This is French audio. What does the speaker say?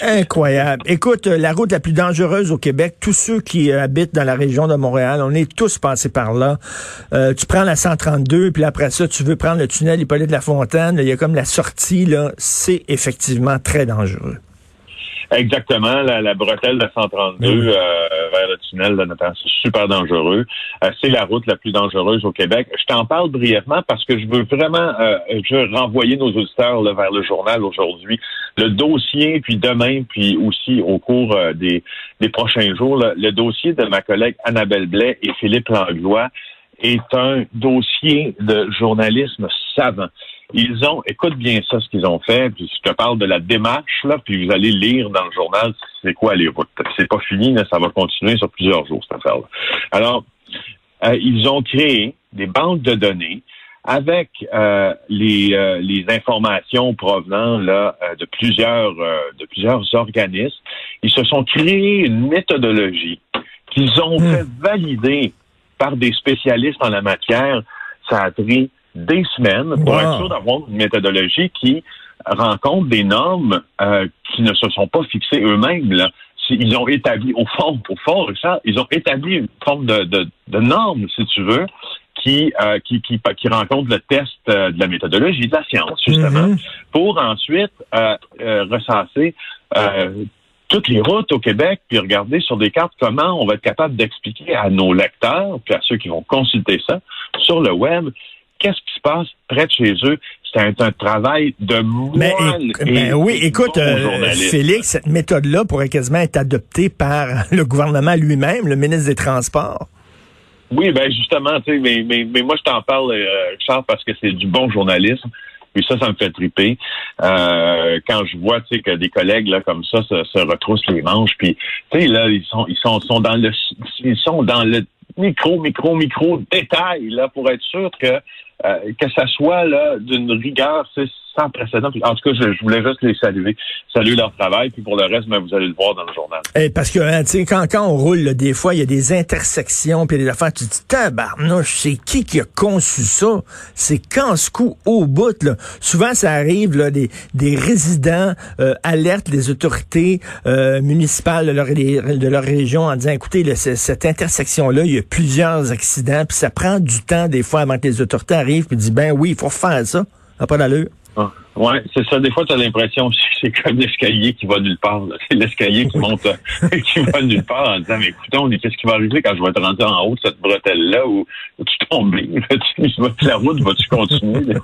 Incroyable. Écoute, euh, la route la plus dangereuse au Québec, tous ceux qui euh, habitent dans la région de Montréal, on est tous passés par là. Euh, tu prends la 132, puis après ça, tu veux prendre le tunnel Hippolyte de la Fontaine, il y a comme la sortie, là, c'est effectivement très dangereux. Exactement, la, bretelle de 132 euh, vers le tunnel de notre c'est super dangereux. Euh, c'est la route la plus dangereuse au Québec. Je t'en parle brièvement parce que je veux vraiment euh, je veux renvoyer nos auditeurs vers le journal aujourd'hui. Le dossier, puis demain, puis aussi au cours des, des prochains jours, le dossier de ma collègue Annabelle Blais et Philippe Langlois est un dossier de journalisme savant. Ils ont, écoute bien ça, ce qu'ils ont fait, puis je te parle de la démarche, là, puis vous allez lire dans le journal c'est quoi les routes. C'est pas fini, mais ça va continuer sur plusieurs jours, cette affaire-là. Alors, euh, ils ont créé des banques de données avec euh, les, euh, les informations provenant là de plusieurs de plusieurs organismes. Ils se sont créés une méthodologie qu'ils ont hmm. fait valider par des spécialistes en la matière. Ça a pris des semaines pour être sûr d'avoir une méthodologie qui rencontre des normes euh, qui ne se sont pas fixées eux-mêmes. Ils ont établi, au fond, au fond, ils ont établi une forme de, de, de norme, si tu veux, qui, euh, qui, qui, qui, rencontre le test euh, de la méthodologie de la science, justement, mm-hmm. pour ensuite euh, recenser toutes les routes au Québec, puis regarder sur des cartes comment on va être capable d'expliquer à nos lecteurs, puis à ceux qui vont consulter ça sur le web, qu'est-ce qui se passe près de chez eux? C'est un, travail de moine. Mais, oui, écoute, euh, Félix, cette méthode-là pourrait quasiment être adoptée par le gouvernement lui-même, le ministre des Transports. Oui, ben justement, tu sais, mais, mais, moi je t'en parle, euh, Charles, parce que c'est du bon journalisme. Puis ça, ça me fait triper. Euh, quand je vois, tu sais, que des collègues là comme ça se, se retroussent les manches, puis tu sais là, ils sont, ils sont, sont dans le, ils sont dans le micro, micro, micro détail là pour être sûr que que ça soit là d'une rigueur sans précédent. En tout cas, je, voulais juste les saluer, saluer leur travail, puis pour le reste, ben, vous allez le voir dans le journal. Et eh, parce que hein, quand, quand on roule, des fois, il y a des intersections, puis des affaires, tu te dis, tabarnouche, c'est qui qui a conçu ça? C'est quand ce coup au bout. Là. Souvent, ça arrive, là, des, des résidents euh, alertent les autorités euh, municipales de leur, de leur région en disant, écoutez, cette intersection-là, il y a plusieurs accidents, puis ça prend du temps, des fois, avant que les autorités arrivent puis dit ben oui, il faut faire ça. n'a pas d'allure. Ah, ouais, c'est ça. Des fois, tu as l'impression que c'est comme l'escalier qui va nulle part. C'est l'escalier qui monte, qui va nulle part en disant, mais écoutons, qu'est-ce qui va arriver quand je vais te rentrer en haut de cette bretelle-là où, tu tombes? la route va-tu continuer?